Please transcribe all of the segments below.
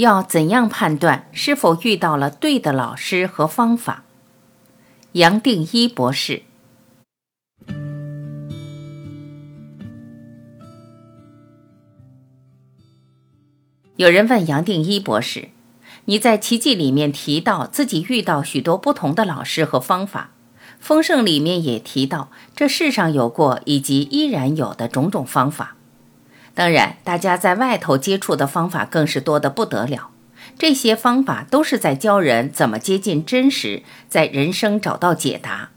要怎样判断是否遇到了对的老师和方法？杨定一博士。有人问杨定一博士：“你在奇迹里面提到自己遇到许多不同的老师和方法，丰盛里面也提到这世上有过以及依然有的种种方法。”当然，大家在外头接触的方法更是多得不得了。这些方法都是在教人怎么接近真实，在人生找到解答。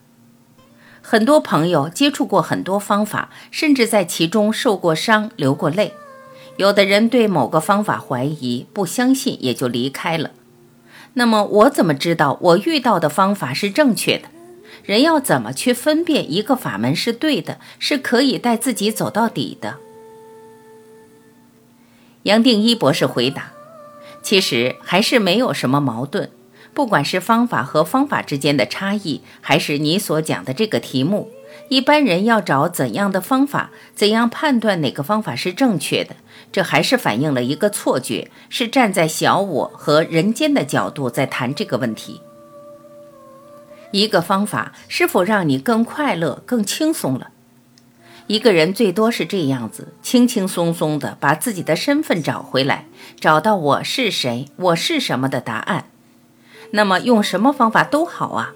很多朋友接触过很多方法，甚至在其中受过伤、流过泪。有的人对某个方法怀疑、不相信，也就离开了。那么，我怎么知道我遇到的方法是正确的？人要怎么去分辨一个法门是对的，是可以带自己走到底的？杨定一博士回答：“其实还是没有什么矛盾，不管是方法和方法之间的差异，还是你所讲的这个题目，一般人要找怎样的方法，怎样判断哪个方法是正确的，这还是反映了一个错觉，是站在小我和人间的角度在谈这个问题。一个方法是否让你更快乐、更轻松了？”一个人最多是这样子，轻轻松松的把自己的身份找回来，找到我是谁，我是什么的答案。那么用什么方法都好啊。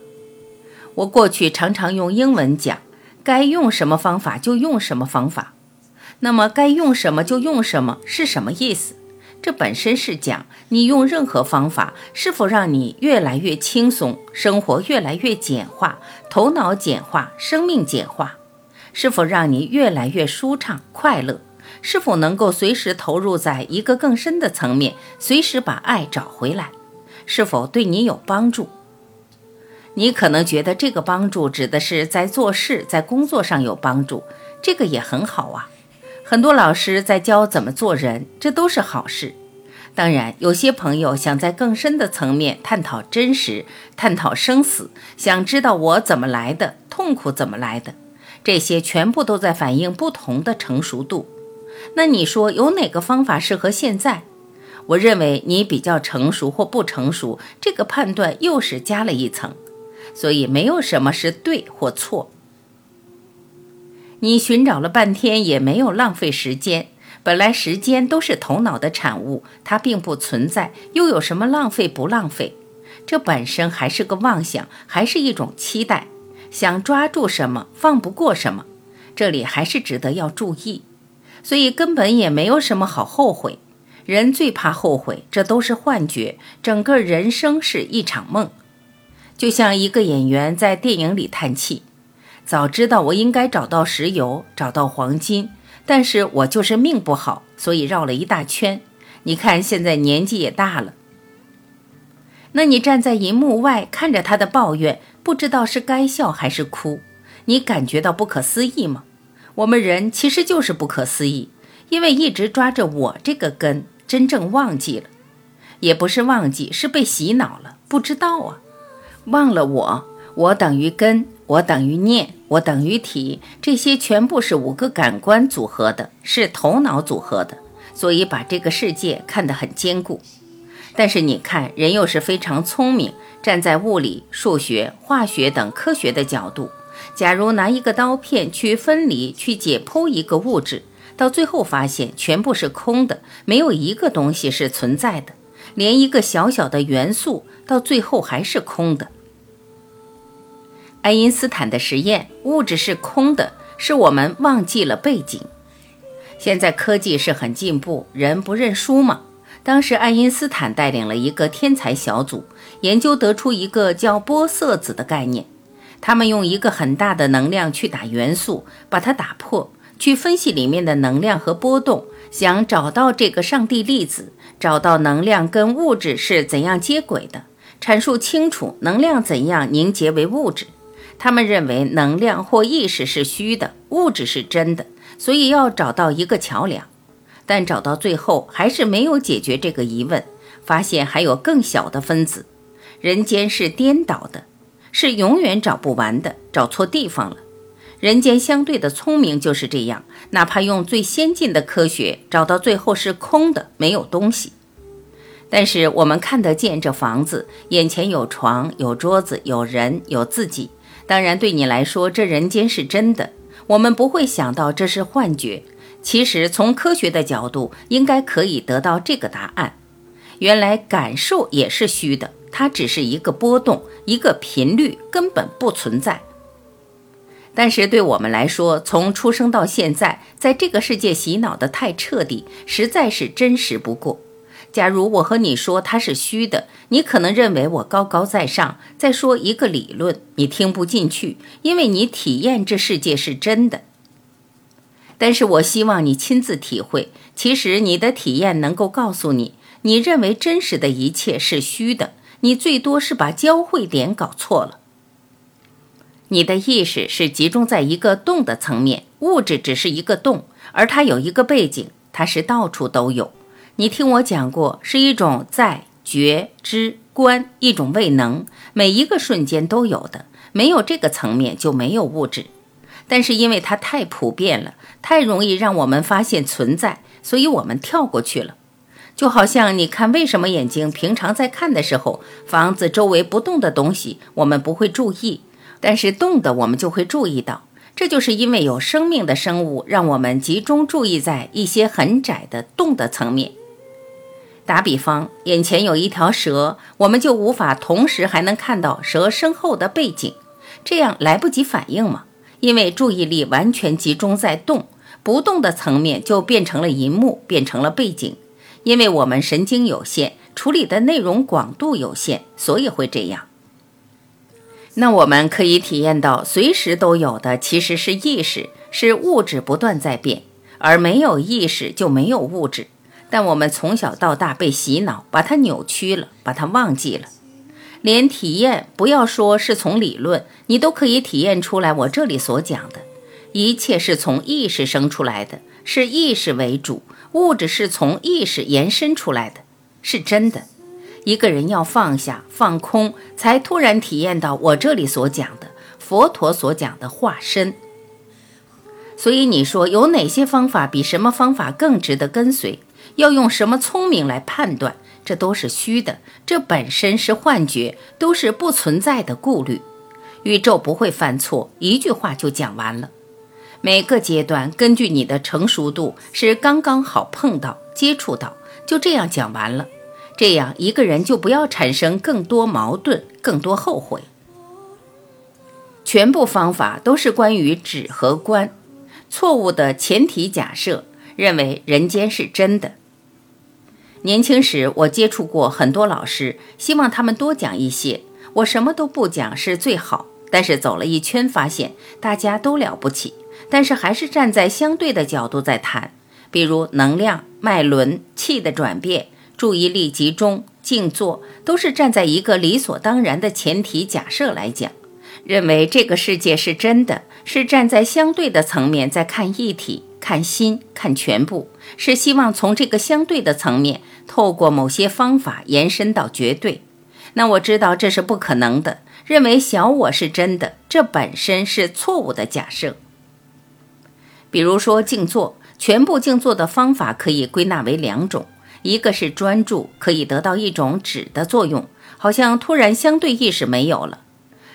我过去常常用英文讲，该用什么方法就用什么方法。那么该用什么就用什么是什么意思？这本身是讲你用任何方法是否让你越来越轻松，生活越来越简化，头脑简化，生命简化。是否让你越来越舒畅快乐？是否能够随时投入在一个更深的层面，随时把爱找回来？是否对你有帮助？你可能觉得这个帮助指的是在做事、在工作上有帮助，这个也很好啊。很多老师在教怎么做人，这都是好事。当然，有些朋友想在更深的层面探讨真实、探讨生死，想知道我怎么来的，痛苦怎么来的。这些全部都在反映不同的成熟度。那你说有哪个方法适合现在？我认为你比较成熟或不成熟，这个判断又是加了一层。所以没有什么是对或错。你寻找了半天也没有浪费时间。本来时间都是头脑的产物，它并不存在，又有什么浪费不浪费？这本身还是个妄想，还是一种期待。想抓住什么，放不过什么，这里还是值得要注意，所以根本也没有什么好后悔。人最怕后悔，这都是幻觉，整个人生是一场梦。就像一个演员在电影里叹气：“早知道我应该找到石油，找到黄金，但是我就是命不好，所以绕了一大圈。你看现在年纪也大了。”那你站在银幕外看着他的抱怨。不知道是该笑还是哭，你感觉到不可思议吗？我们人其实就是不可思议，因为一直抓着我这个根，真正忘记了，也不是忘记，是被洗脑了，不知道啊，忘了我，我等于根，我等于念，我等于体，这些全部是五个感官组合的，是头脑组合的，所以把这个世界看得很坚固。但是你看，人又是非常聪明。站在物理、数学、化学等科学的角度，假如拿一个刀片去分离、去解剖一个物质，到最后发现全部是空的，没有一个东西是存在的，连一个小小的元素到最后还是空的。爱因斯坦的实验，物质是空的，是我们忘记了背景。现在科技是很进步，人不认输吗？当时爱因斯坦带领了一个天才小组。研究得出一个叫玻色子的概念，他们用一个很大的能量去打元素，把它打破，去分析里面的能量和波动，想找到这个上帝粒子，找到能量跟物质是怎样接轨的，阐述清楚能量怎样凝结为物质。他们认为能量或意识是虚的，物质是真的，所以要找到一个桥梁。但找到最后还是没有解决这个疑问，发现还有更小的分子。人间是颠倒的，是永远找不完的，找错地方了。人间相对的聪明就是这样，哪怕用最先进的科学，找到最后是空的，没有东西。但是我们看得见这房子，眼前有床、有桌子、有人、有自己。当然，对你来说，这人间是真的。我们不会想到这是幻觉。其实，从科学的角度，应该可以得到这个答案：原来感受也是虚的，它只是一个波动，一个频率，根本不存在。但是对我们来说，从出生到现在，在这个世界洗脑的太彻底，实在是真实不过。假如我和你说它是虚的，你可能认为我高高在上，在说一个理论，你听不进去，因为你体验这世界是真的。但是我希望你亲自体会，其实你的体验能够告诉你，你认为真实的一切是虚的，你最多是把交汇点搞错了。你的意识是集中在一个动的层面，物质只是一个动，而它有一个背景，它是到处都有。你听我讲过，是一种在觉知观，一种未能，每一个瞬间都有的，没有这个层面就没有物质。但是因为它太普遍了，太容易让我们发现存在，所以我们跳过去了。就好像你看，为什么眼睛平常在看的时候，房子周围不动的东西我们不会注意？但是动的我们就会注意到，这就是因为有生命的生物让我们集中注意在一些很窄的动的层面。打比方，眼前有一条蛇，我们就无法同时还能看到蛇身后的背景，这样来不及反应嘛？因为注意力完全集中在动，不动的层面就变成了银幕，变成了背景。因为我们神经有限，处理的内容广度有限，所以会这样。那我们可以体验到，随时都有的其实是意识，是物质不断在变，而没有意识就没有物质。但我们从小到大被洗脑，把它扭曲了，把它忘记了。连体验，不要说是从理论，你都可以体验出来。我这里所讲的一切是从意识生出来的，是意识为主，物质是从意识延伸出来的，是真的。一个人要放下、放空，才突然体验到我这里所讲的佛陀所讲的化身。所以你说有哪些方法比什么方法更值得跟随？要用什么聪明来判断？这都是虚的，这本身是幻觉，都是不存在的顾虑。宇宙不会犯错，一句话就讲完了。每个阶段根据你的成熟度是刚刚好碰到、接触到，就这样讲完了。这样一个人就不要产生更多矛盾、更多后悔。全部方法都是关于止和观，错误的前提假设，认为人间是真的。年轻时我接触过很多老师，希望他们多讲一些。我什么都不讲是最好，但是走了一圈发现大家都了不起，但是还是站在相对的角度在谈，比如能量、脉轮、气的转变。注意力集中、静坐，都是站在一个理所当然的前提假设来讲，认为这个世界是真的，是站在相对的层面在看一体、看心、看全部，是希望从这个相对的层面，透过某些方法延伸到绝对。那我知道这是不可能的，认为小我是真的，这本身是错误的假设。比如说静坐，全部静坐的方法可以归纳为两种。一个是专注，可以得到一种止的作用，好像突然相对意识没有了；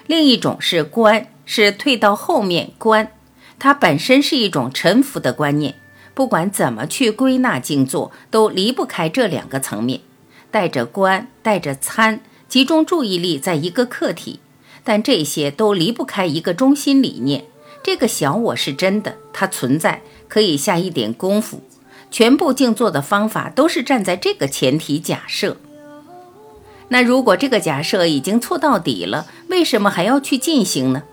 另一种是观，是退到后面观，它本身是一种沉浮的观念。不管怎么去归纳静坐，都离不开这两个层面，带着观，带着参，集中注意力在一个客体。但这些都离不开一个中心理念：这个小我是真的，它存在，可以下一点功夫。全部静坐的方法都是站在这个前提假设。那如果这个假设已经错到底了，为什么还要去进行呢？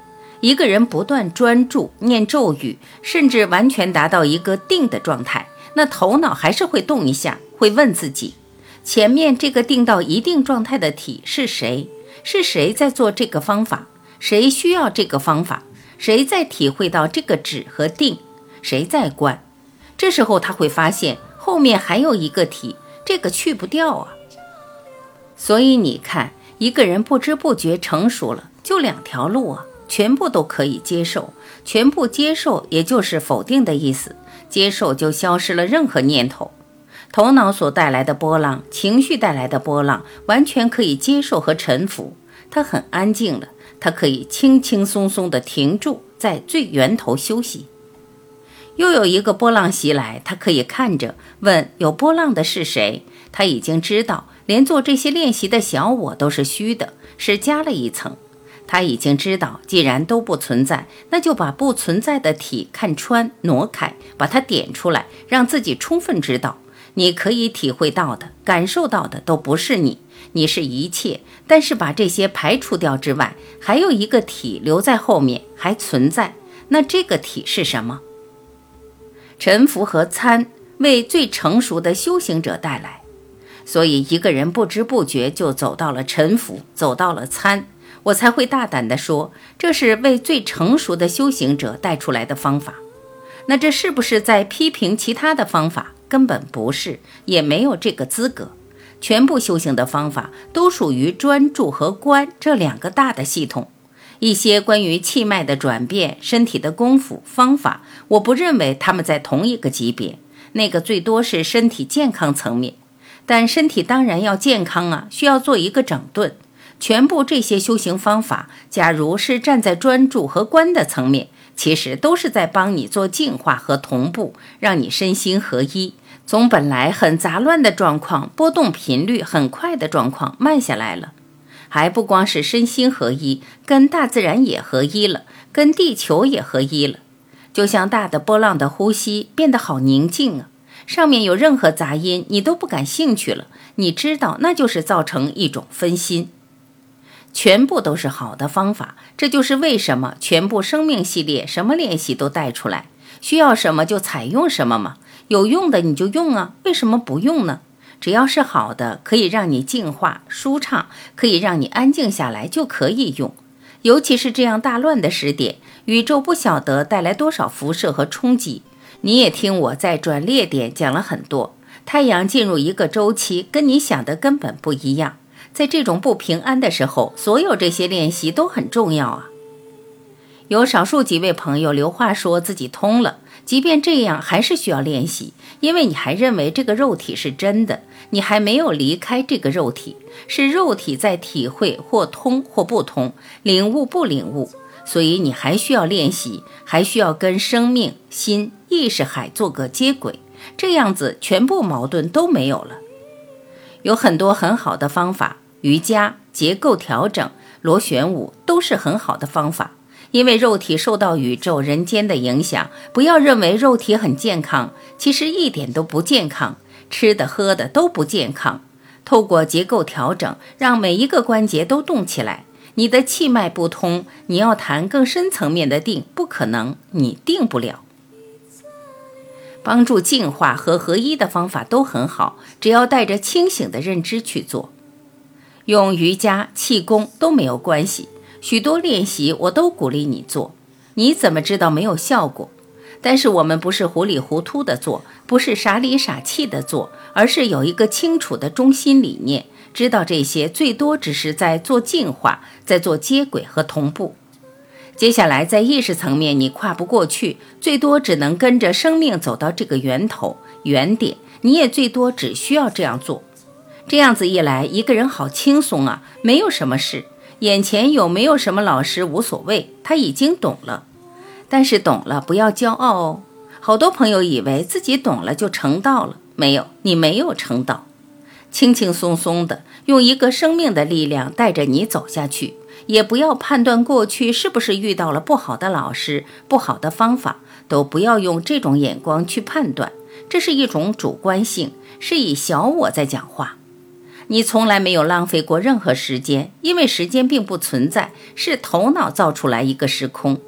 一个人不断专注念咒语，甚至完全达到一个定的状态，那头脑还是会动一下，会问自己：前面这个定到一定状态的体是谁？是谁在做这个方法？谁需要这个方法？谁在体会到这个止和定？谁在观？这时候他会发现后面还有一个体，这个去不掉啊。所以你看，一个人不知不觉成熟了，就两条路啊，全部都可以接受。全部接受，也就是否定的意思，接受就消失了任何念头。头脑所带来的波浪，情绪带来的波浪，完全可以接受和臣服。它很安静了，它可以轻轻松松地停住，在最源头休息。又有一个波浪袭来，他可以看着问：有波浪的是谁？他已经知道，连做这些练习的小我都是虚的，是加了一层。他已经知道，既然都不存在，那就把不存在的体看穿、挪开，把它点出来，让自己充分知道，你可以体会到的、感受到的都不是你，你是一切。但是把这些排除掉之外，还有一个体留在后面，还存在。那这个体是什么？沉浮和参为最成熟的修行者带来，所以一个人不知不觉就走到了沉浮，走到了参。我才会大胆地说，这是为最成熟的修行者带出来的方法。那这是不是在批评其他的方法？根本不是，也没有这个资格。全部修行的方法都属于专注和观这两个大的系统。一些关于气脉的转变、身体的功夫方法，我不认为他们在同一个级别。那个最多是身体健康层面，但身体当然要健康啊，需要做一个整顿。全部这些修行方法，假如是站在专注和观的层面，其实都是在帮你做净化和同步，让你身心合一，从本来很杂乱的状况、波动频率很快的状况慢下来了。还不光是身心合一，跟大自然也合一了，跟地球也合一了。就像大的波浪的呼吸变得好宁静啊，上面有任何杂音，你都不感兴趣了。你知道，那就是造成一种分心。全部都是好的方法，这就是为什么全部生命系列什么练习都带出来，需要什么就采用什么嘛。有用的你就用啊，为什么不用呢？只要是好的，可以让你净化、舒畅，可以让你安静下来，就可以用。尤其是这样大乱的时点，宇宙不晓得带来多少辐射和冲击。你也听我在转列点讲了很多，太阳进入一个周期，跟你想的根本不一样。在这种不平安的时候，所有这些练习都很重要啊。有少数几位朋友留话说自己通了，即便这样，还是需要练习，因为你还认为这个肉体是真的，你还没有离开这个肉体，是肉体在体会或通或不通，领悟不领悟，所以你还需要练习，还需要跟生命、心、意识海做个接轨，这样子全部矛盾都没有了。有很多很好的方法，瑜伽、结构调整、螺旋舞都是很好的方法。因为肉体受到宇宙人间的影响，不要认为肉体很健康，其实一点都不健康，吃的喝的都不健康。透过结构调整，让每一个关节都动起来。你的气脉不通，你要谈更深层面的定，不可能，你定不了。帮助净化和合一的方法都很好，只要带着清醒的认知去做，用瑜伽、气功都没有关系。许多练习我都鼓励你做，你怎么知道没有效果？但是我们不是糊里糊涂的做，不是傻里傻气的做，而是有一个清楚的中心理念，知道这些最多只是在做净化，在做接轨和同步。接下来在意识层面你跨不过去，最多只能跟着生命走到这个源头原点，你也最多只需要这样做。这样子一来，一个人好轻松啊，没有什么事。眼前有没有什么老师无所谓，他已经懂了。但是懂了不要骄傲哦。好多朋友以为自己懂了就成道了，没有，你没有成道。轻轻松松的用一个生命的力量带着你走下去，也不要判断过去是不是遇到了不好的老师、不好的方法，都不要用这种眼光去判断，这是一种主观性，是以小我在讲话。你从来没有浪费过任何时间，因为时间并不存在，是头脑造出来一个时空，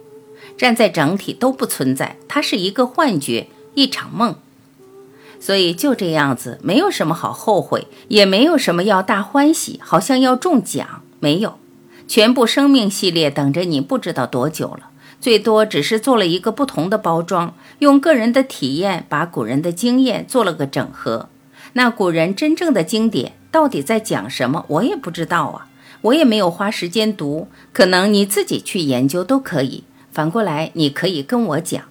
站在整体都不存在，它是一个幻觉，一场梦。所以就这样子，没有什么好后悔，也没有什么要大欢喜，好像要中奖，没有。全部生命系列等着你，不知道多久了，最多只是做了一个不同的包装，用个人的体验把古人的经验做了个整合。那古人真正的经典到底在讲什么？我也不知道啊，我也没有花时间读，可能你自己去研究都可以。反过来，你可以跟我讲。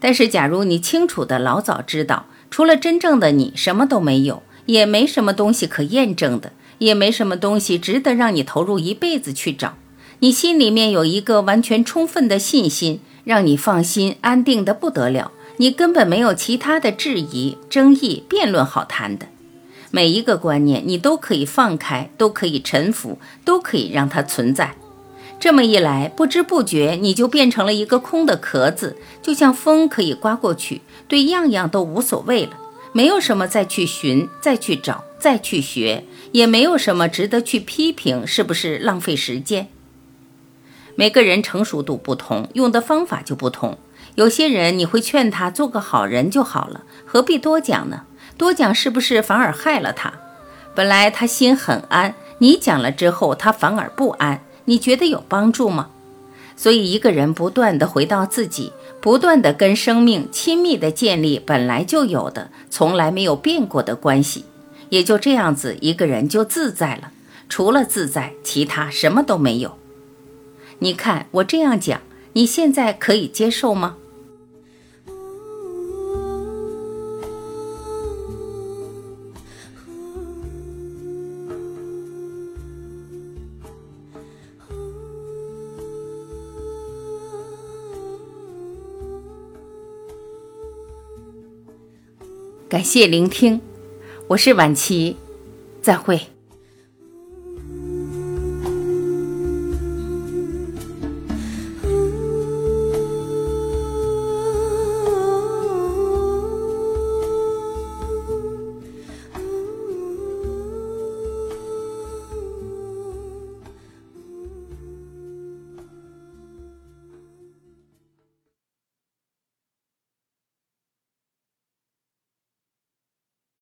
但是，假如你清楚的老早知道除了真正的你，什么都没有，也没什么东西可验证的，也没什么东西值得让你投入一辈子去找。你心里面有一个完全充分的信心，让你放心安定的不得了。你根本没有其他的质疑、争议、辩论好谈的。每一个观念，你都可以放开，都可以臣服，都可以让它存在。这么一来，不知不觉你就变成了一个空的壳子，就像风可以刮过去，对样样都无所谓了。没有什么再去寻、再去找、再去学，也没有什么值得去批评，是不是浪费时间？每个人成熟度不同，用的方法就不同。有些人你会劝他做个好人就好了，何必多讲呢？多讲是不是反而害了他？本来他心很安，你讲了之后他反而不安。你觉得有帮助吗？所以一个人不断的回到自己，不断的跟生命亲密的建立本来就有的、从来没有变过的关系，也就这样子，一个人就自在了。除了自在，其他什么都没有。你看我这样讲，你现在可以接受吗？感谢聆听，我是婉琪，再会。